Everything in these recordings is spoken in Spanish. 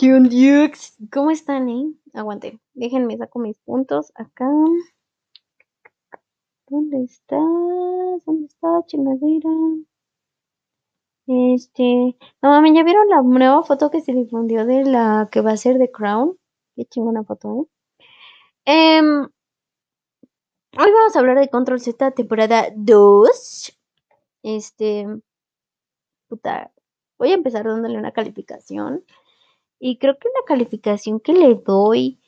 ¿Qué onda? ¿Cómo están, eh? Aguante. Déjenme saco mis puntos acá. ¿Dónde estás? ¿Dónde está, chingadera? Este. No mames, ¿ya vieron la nueva foto que se difundió de la que va a ser The Crown? Qué chingona foto, ¿eh? Em, hoy vamos a hablar de Control Z temporada 2. Este. Puta. Voy a empezar dándole una calificación. Y creo que la calificación que le doy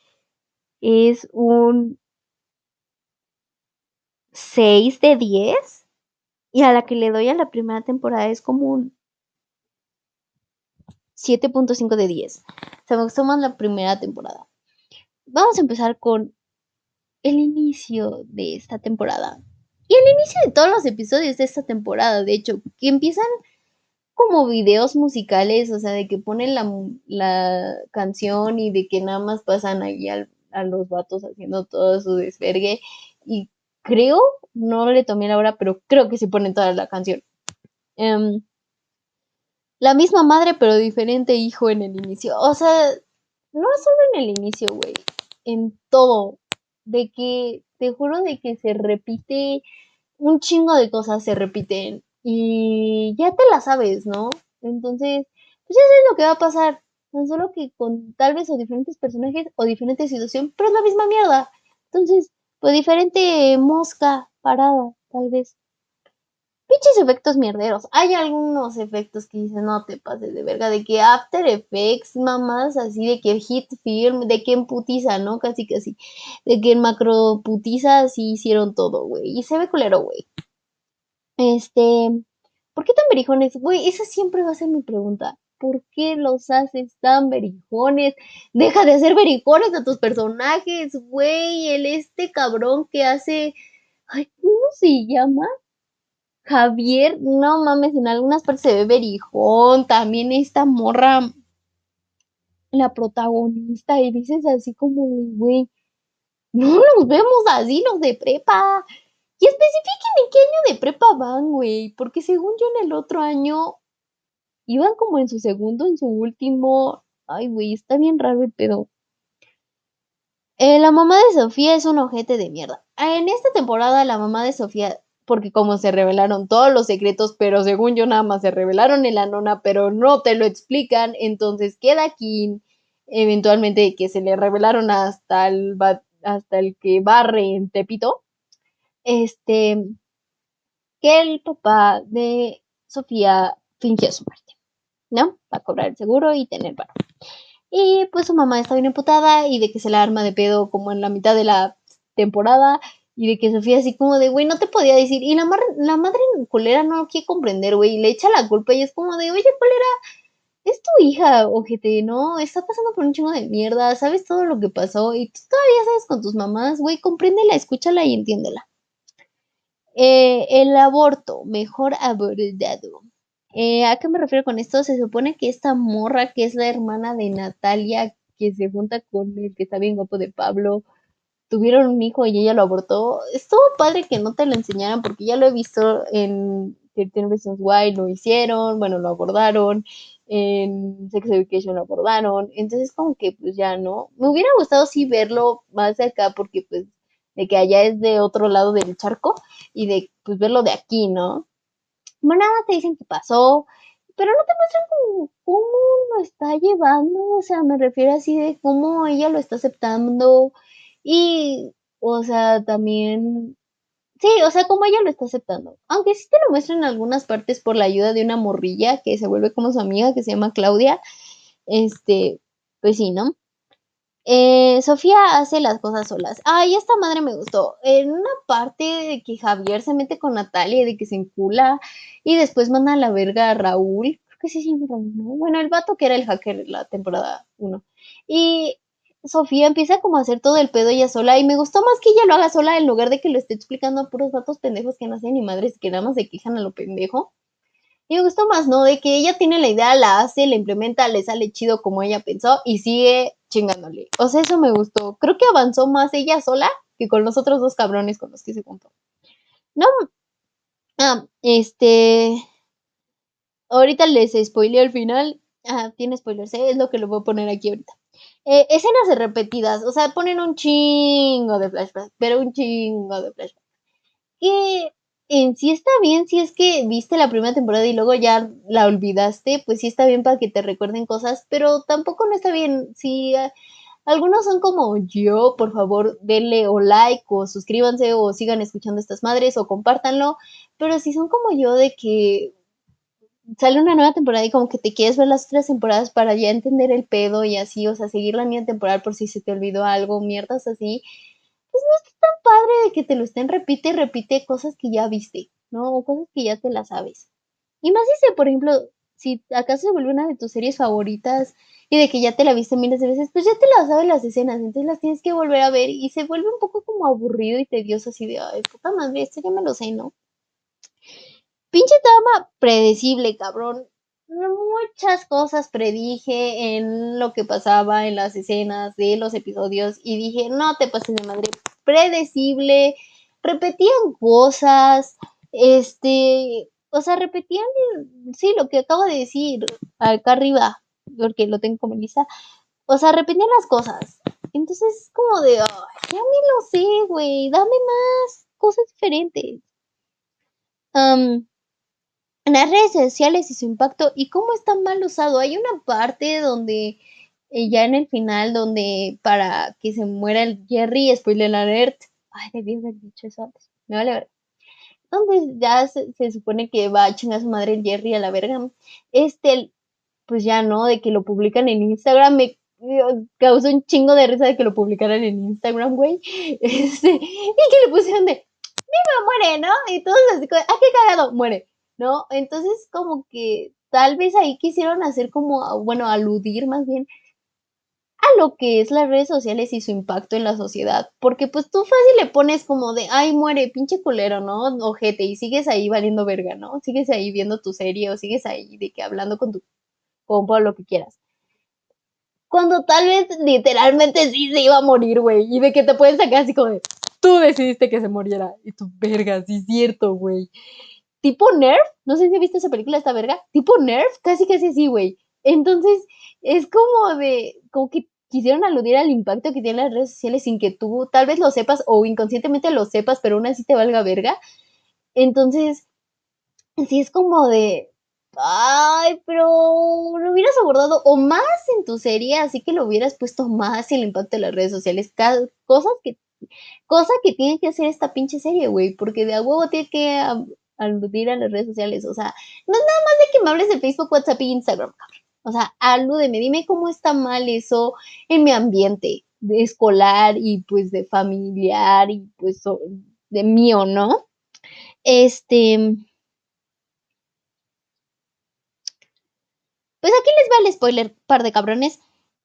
es un 6 de 10. Y a la que le doy a la primera temporada es como un 7.5 de 10. O sea, me gustó más la primera temporada. Vamos a empezar con el inicio de esta temporada. Y el inicio de todos los episodios de esta temporada, de hecho, que empiezan como videos musicales, o sea, de que ponen la, la canción y de que nada más pasan ahí a los vatos haciendo todo su desvergue. Y creo, no le tomé la hora, pero creo que se ponen toda la canción. Em, la misma madre, pero diferente hijo en el inicio. O sea, no solo en el inicio, güey. En todo. De que, te juro de que se repite, un chingo de cosas se repiten y ya te la sabes, ¿no? Entonces, pues ya sabes lo que va a pasar, tan solo que con tal vez o diferentes personajes o diferente situación, pero es la misma mierda. Entonces, pues diferente mosca parada, tal vez. Pinches efectos mierderos. Hay algunos efectos que dicen, no te pases de verga, de que After Effects, mamás, así, de que Hit Film, de que en putiza, ¿no? Casi, casi. De que en macro putiza así hicieron todo, güey. Y se ve culero, güey. Este, ¿por qué tan berijones? Güey, esa siempre va a ser mi pregunta. ¿Por qué los haces tan berijones? Deja de hacer berijones a tus personajes, güey. El este cabrón que hace. Ay, ¿cómo se llama? Javier, no mames, en algunas partes se ve berijón. También esta morra, la protagonista, y dices así como, güey, no nos vemos así los de prepa. Y especifiquen en qué año de prepa van, güey. Porque según yo en el otro año iban como en su segundo, en su último. Ay, güey, está bien raro el pedo. Eh, la mamá de Sofía es un ojete de mierda. En esta temporada la mamá de Sofía, porque como se revelaron todos los secretos, pero según yo nada más se revelaron en la nona, pero no te lo explican, entonces queda aquí eventualmente que se le revelaron hasta el, hasta el que barre en Tepito este, que el papá de Sofía fingió su muerte, ¿no? Para cobrar el seguro y tener paro. Y pues su mamá está bien emputada y de que se la arma de pedo como en la mitad de la temporada y de que Sofía así como de, güey, no te podía decir. Y la, la madre culera no quiere comprender, güey, y le echa la culpa y es como de, oye, culera, es tu hija, ojete, ¿no? Está pasando por un chingo de mierda, sabes todo lo que pasó y tú todavía sabes con tus mamás, güey, compréndela, escúchala y entiéndela. Eh, el aborto, mejor abordado. Eh, ¿A qué me refiero con esto? Se supone que esta morra, que es la hermana de Natalia, que se junta con el que está bien guapo de Pablo, tuvieron un hijo y ella lo abortó. Estuvo padre que no te lo enseñaran porque ya lo he visto en 13 Reasons Why, lo hicieron, bueno, lo abordaron, en Sex Education lo abordaron, entonces como que pues ya no. Me hubiera gustado sí verlo más de acá porque pues de que allá es de otro lado del charco y de pues verlo de aquí, ¿no? Bueno, nada te dicen que pasó, pero no te muestran cómo, cómo lo está llevando, o sea, me refiero así de cómo ella lo está aceptando y, o sea, también, sí, o sea, cómo ella lo está aceptando. Aunque sí te lo muestran en algunas partes por la ayuda de una morrilla que se vuelve como su amiga, que se llama Claudia, este, pues sí, ¿no? Eh, Sofía hace las cosas solas. Ay, esta madre me gustó. En una parte de que Javier se mete con Natalia, de que se encula y después manda a la verga a Raúl. Creo que sí Raúl, ¿no? Bueno, el vato que era el hacker la temporada 1. Y Sofía empieza como a hacer todo el pedo ella sola y me gustó más que ella lo haga sola en lugar de que lo esté explicando a puros vatos pendejos que no hacen ni madres que nada más se quejan a lo pendejo. Y me gustó más, ¿no? De que ella tiene la idea, la hace, la implementa, le sale chido como ella pensó y sigue chingándole. O sea, eso me gustó. Creo que avanzó más ella sola que con los otros dos cabrones con los que se juntó. No. Ah, este. Ahorita les spoileo el final. Ah, tiene spoilers, ¿eh? es lo que lo voy a poner aquí ahorita. Eh, escenas repetidas, o sea, ponen un chingo de flashbacks, pero un chingo de flashbacks. Que en sí está bien si es que viste la primera temporada y luego ya la olvidaste, pues sí está bien para que te recuerden cosas, pero tampoco no está bien. Si ah, algunos son como yo, por favor, denle o like o suscríbanse o sigan escuchando estas madres o compártanlo, pero si son como yo de que sale una nueva temporada y como que te quieres ver las otras temporadas para ya entender el pedo y así, o sea, seguir la misma temporada por si se te olvidó algo, mierdas así, pues no está tan padre de que te lo estén repite repite cosas que ya viste, ¿no? O cosas que ya te las sabes. Y más si, por ejemplo, si acaso se vuelve una de tus series favoritas y de que ya te la viste miles de veces, pues ya te las sabes las escenas, entonces las tienes que volver a ver y se vuelve un poco como aburrido y tedioso así de, ay, puta madre, esto ya me lo sé, ¿no? Pinche trama predecible, cabrón. Muchas cosas predije en lo que pasaba en las escenas de los episodios y dije, no te pases de madre, predecible, repetían cosas, este, o sea, repetían, sí, lo que acabo de decir acá arriba, porque lo tengo como lista, o sea, repetían las cosas. Entonces, como de, ya me lo sé, güey, dame más cosas diferentes. Um, las redes sociales y su impacto y cómo está mal usado. Hay una parte donde eh, ya en el final, donde para que se muera el Jerry, spoiler alert, ay, debí haber dicho eso antes, me vale ver. Donde ya se, supone que va a chingar a su madre el Jerry a la verga. Este, pues ya no, de que lo publican en Instagram, me causó un chingo de risa de que lo publicaran en Instagram, güey. Este, y que le pusieron de, viva, muere, ¿no? Y todos así, ah, qué cagado, muere. ¿no? Entonces, como que tal vez ahí quisieron hacer como, bueno, aludir más bien a lo que es las redes sociales y su impacto en la sociedad, porque pues tú fácil le pones como de, ay, muere, pinche culero, ¿no? Ojete, y sigues ahí valiendo verga, ¿no? Sigues ahí viendo tu serie o sigues ahí de que hablando con tu compa o lo que quieras. Cuando tal vez literalmente sí se iba a morir, güey, y de que te pueden sacar así como de, tú decidiste que se muriera, y tu verga, sí es cierto, güey tipo Nerf, no sé si viste esa película, esta verga, tipo Nerf, casi casi así, güey. Entonces, es como de, como que quisieron aludir al impacto que tienen las redes sociales sin que tú tal vez lo sepas o inconscientemente lo sepas, pero aún así te valga verga. Entonces, sí es como de, ay, pero lo hubieras abordado o más en tu serie, así que lo hubieras puesto más en el impacto de las redes sociales, cosas que, cosa que tiene que hacer esta pinche serie, güey, porque de a huevo tiene que aludir a las redes sociales. O sea, no es nada más de que me hables de Facebook, WhatsApp y Instagram. O sea, alúdeme, dime cómo está mal eso en mi ambiente de escolar y pues de familiar y pues de mío, ¿no? Este. Pues aquí les va el spoiler, par de cabrones.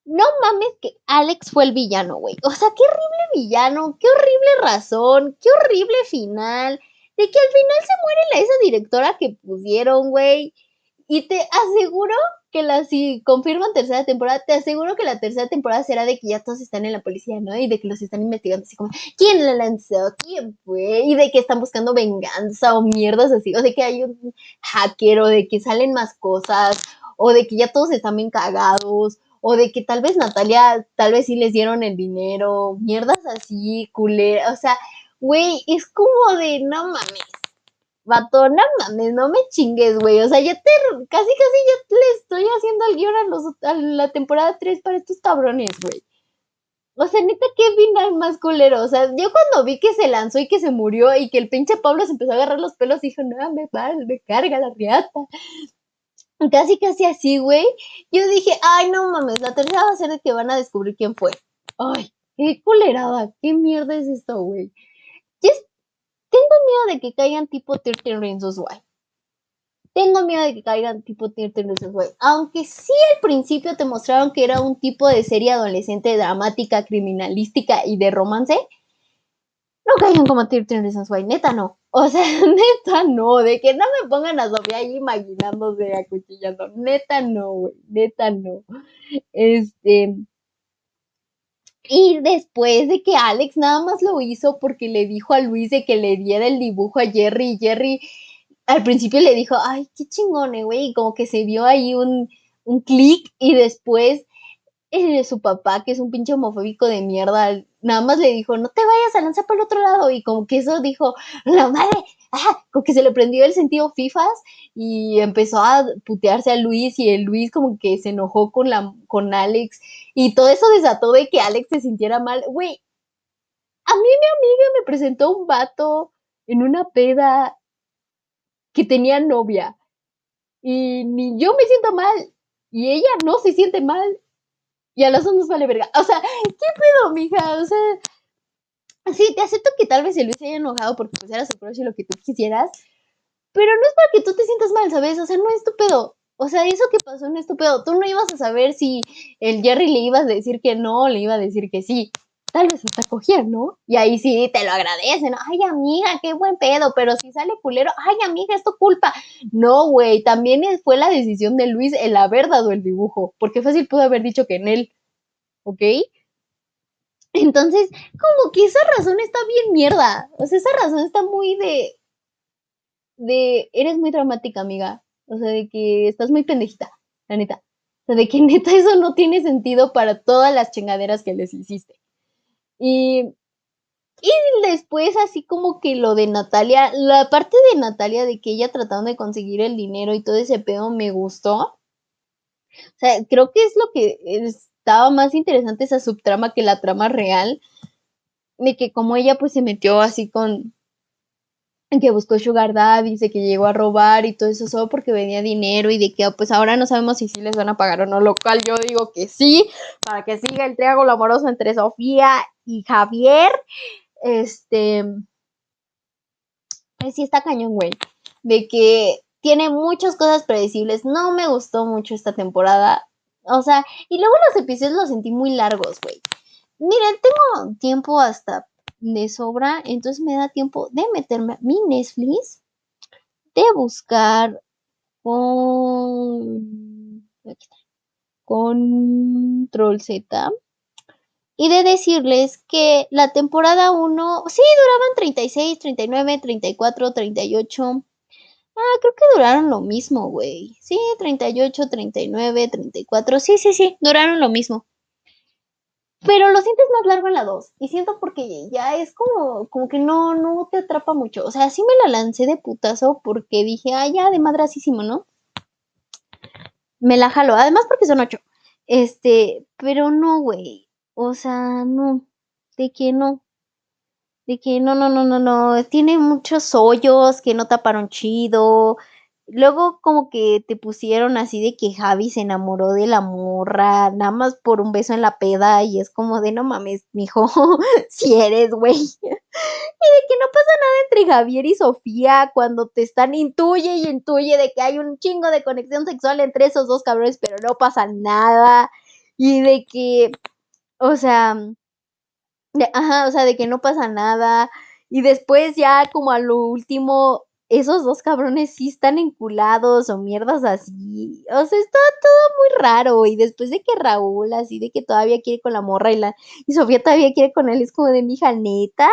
No mames que Alex fue el villano, güey. O sea, qué horrible villano, qué horrible razón, qué horrible final de que al final se muere la, esa directora que pusieron, güey. Y te aseguro que la, si confirman tercera temporada, te aseguro que la tercera temporada será de que ya todos están en la policía, ¿no? Y de que los están investigando así como, ¿quién la lanzó? ¿Quién fue? Y de que están buscando venganza o mierdas así, o de que hay un hacker, o de que salen más cosas, o de que ya todos están bien cagados, o de que tal vez Natalia, tal vez sí les dieron el dinero, mierdas así, culé, o sea, güey, es como de, no mames, vato, no mames, no me chingues, güey, o sea, ya te, casi, casi ya le estoy haciendo el guion a, la temporada 3 para estos cabrones, güey. O sea, neta, qué final más culero. O sea, yo cuando vi que se lanzó y que se murió y que el pinche Pablo se empezó a agarrar los pelos, dijo, no, me va, me carga la riata. Casi, casi así, güey. Yo dije, ay, no mames, la tercera va a ser de que van a descubrir quién fue. Ay, qué culerada, qué mierda es esto, güey de que caigan tipo 13 Reasons Why. Tengo miedo de que caigan tipo 13 Reasons Why. Aunque sí al principio te mostraron que era un tipo de serie adolescente dramática, criminalística y de romance. No caigan como 13 Reasons Why, neta no. O sea, neta no, de que no me pongan a Sofía ahí imaginándose acuchillando. Neta no, güey, neta no. Este, y después de que Alex nada más lo hizo porque le dijo a Luis de que le diera el dibujo a Jerry y Jerry al principio le dijo, ay, qué chingón, eh, güey, y como que se vio ahí un, un clic y después eh, su papá, que es un pinche homofóbico de mierda, nada más le dijo, no te vayas a lanzar por el otro lado. Y como que eso dijo, la madre, ah, como que se le prendió el sentido FIFAs y empezó a putearse a Luis y el Luis como que se enojó con, la, con Alex y todo eso desató de que Alex se sintiera mal. Güey, a mí mi amiga me presentó un vato en una peda que tenía novia y ni yo me siento mal y ella no se siente mal y a las dos nos vale verga. O sea, ¿qué pedo, mija? O sea, sí, te acepto que tal vez el Luis se haya enojado porque pues era su crush y lo que tú quisieras, pero no es para que tú te sientas mal, ¿sabes? O sea, no es tu. O sea, eso que pasó no es tu. Tú no ibas a saber si el Jerry le ibas a decir que no le iba a decir que sí. Tal vez hasta cogía, ¿no? Y ahí sí te lo agradecen. Ay, amiga, qué buen pedo. Pero si sale culero, ay, amiga, es tu culpa. No, güey, también fue la decisión de Luis el haber dado el dibujo. Porque fácil pudo haber dicho que en él. ¿Ok? Entonces, como que esa razón está bien mierda. O sea, esa razón está muy de. de. Eres muy dramática, amiga. O sea, de que estás muy pendejita, la neta. O sea, de que neta eso no tiene sentido para todas las chingaderas que les hiciste. Y, y después así como que lo de Natalia, la parte de Natalia de que ella tratando de conseguir el dinero y todo ese pedo me gustó. O sea, creo que es lo que estaba más interesante esa subtrama que la trama real. De que como ella pues se metió así con, que buscó Sugar Daddy, dice que llegó a robar y todo eso solo porque venía dinero y de que pues ahora no sabemos si sí les van a pagar o no, lo cual yo digo que sí, para que siga el triángulo amoroso entre Sofía y Javier. Este, pues sí está cañón, güey, de que tiene muchas cosas predecibles, no me gustó mucho esta temporada, o sea, y luego los episodios los sentí muy largos, güey. Miren, tengo tiempo hasta de sobra, entonces me da tiempo de meterme a mi Netflix, de buscar con Control Z y de decirles que la temporada 1, sí, duraban 36, 39, 34, 38. Ah, creo que duraron lo mismo, güey. Sí, 38, 39, 34. Sí, sí, sí, duraron lo mismo. Pero lo sientes más largo en la 2. Y siento porque ya es como, como que no, no te atrapa mucho. O sea, sí me la lancé de putazo porque dije, ah, ya, de madrasísimo, ¿no? Me la jalo. Además porque son 8. Este, pero no, güey. O sea, no. De que no. De que no, no, no, no, no. Tiene muchos hoyos que no taparon chido. Luego como que te pusieron así de que Javi se enamoró de la morra, nada más por un beso en la peda y es como de no mames, mijo, si eres, güey. y de que no pasa nada entre Javier y Sofía cuando te están intuye y intuye de que hay un chingo de conexión sexual entre esos dos cabrones, pero no pasa nada. Y de que, o sea, ajá, o sea, de que no pasa nada. Y después ya como a lo último esos dos cabrones sí están enculados o mierdas así. O sea, está todo muy raro. Y después de que Raúl, así de que todavía quiere con la morra y la. Y Sofía todavía quiere con él, es como de mi hija, neta,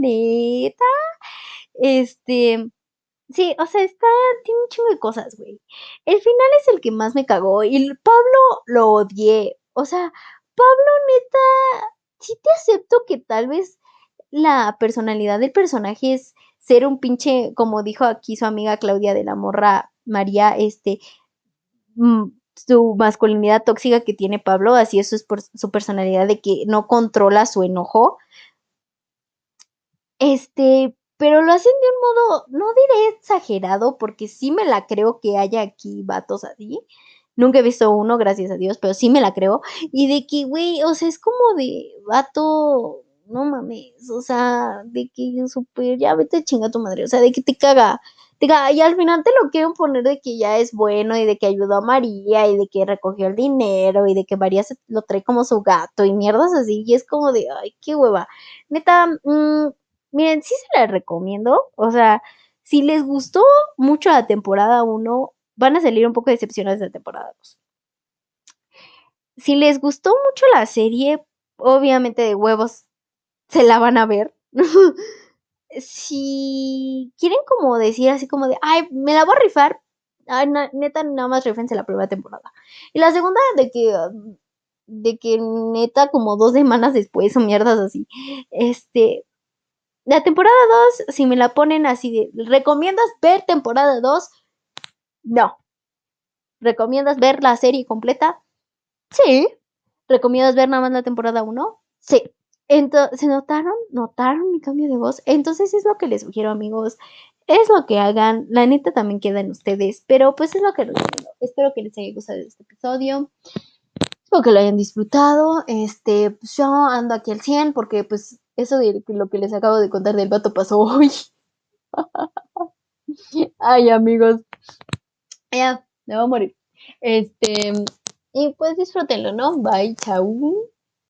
neta. Este. Sí, o sea, está. Tiene un chingo de cosas, güey. El final es el que más me cagó. Y Pablo lo odié. O sea, Pablo, neta. Sí te acepto que tal vez la personalidad del personaje es ser un pinche, como dijo aquí su amiga Claudia de la Morra María, este, mm, su masculinidad tóxica que tiene Pablo, así eso es por su personalidad de que no controla su enojo. Este, pero lo hacen de un modo, no diré exagerado, porque sí me la creo que haya aquí vatos así. Nunca he visto uno, gracias a Dios, pero sí me la creo. Y de que, güey, o sea, es como de vato no mames, o sea, de que super, ya vete chinga tu madre, o sea, de que te caga, te caga, y al final te lo quieren poner de que ya es bueno y de que ayudó a María y de que recogió el dinero y de que María se lo trae como su gato y mierdas así, y es como de, ay, qué hueva. Neta, mmm, miren, sí se la recomiendo, o sea, si les gustó mucho la temporada 1, van a salir un poco decepcionados de temporada 2. Si les gustó mucho la serie, obviamente de huevos se la van a ver. si quieren como decir así como de, ay, me la voy a rifar, neta, nada más a la primera temporada. Y la segunda, de que, de que neta, como dos semanas después o mierdas así. Este, la temporada 2, si me la ponen así de, ¿recomiendas ver temporada 2? No. ¿Recomiendas ver la serie completa? Sí. ¿Recomiendas ver nada más la temporada 1? Sí. Entonces, ¿se notaron? ¿Notaron mi cambio de voz? Entonces es lo que les sugiero, amigos. Es lo que hagan. La neta también queda en ustedes. Pero pues es lo que les Espero que les haya gustado este episodio. Espero que lo hayan disfrutado. Este, pues yo ando aquí al 100 porque pues eso de lo que les acabo de contar del vato pasó hoy. Ay, amigos. Ya, me voy a morir. Este, y pues disfrútenlo, ¿no? Bye, chau.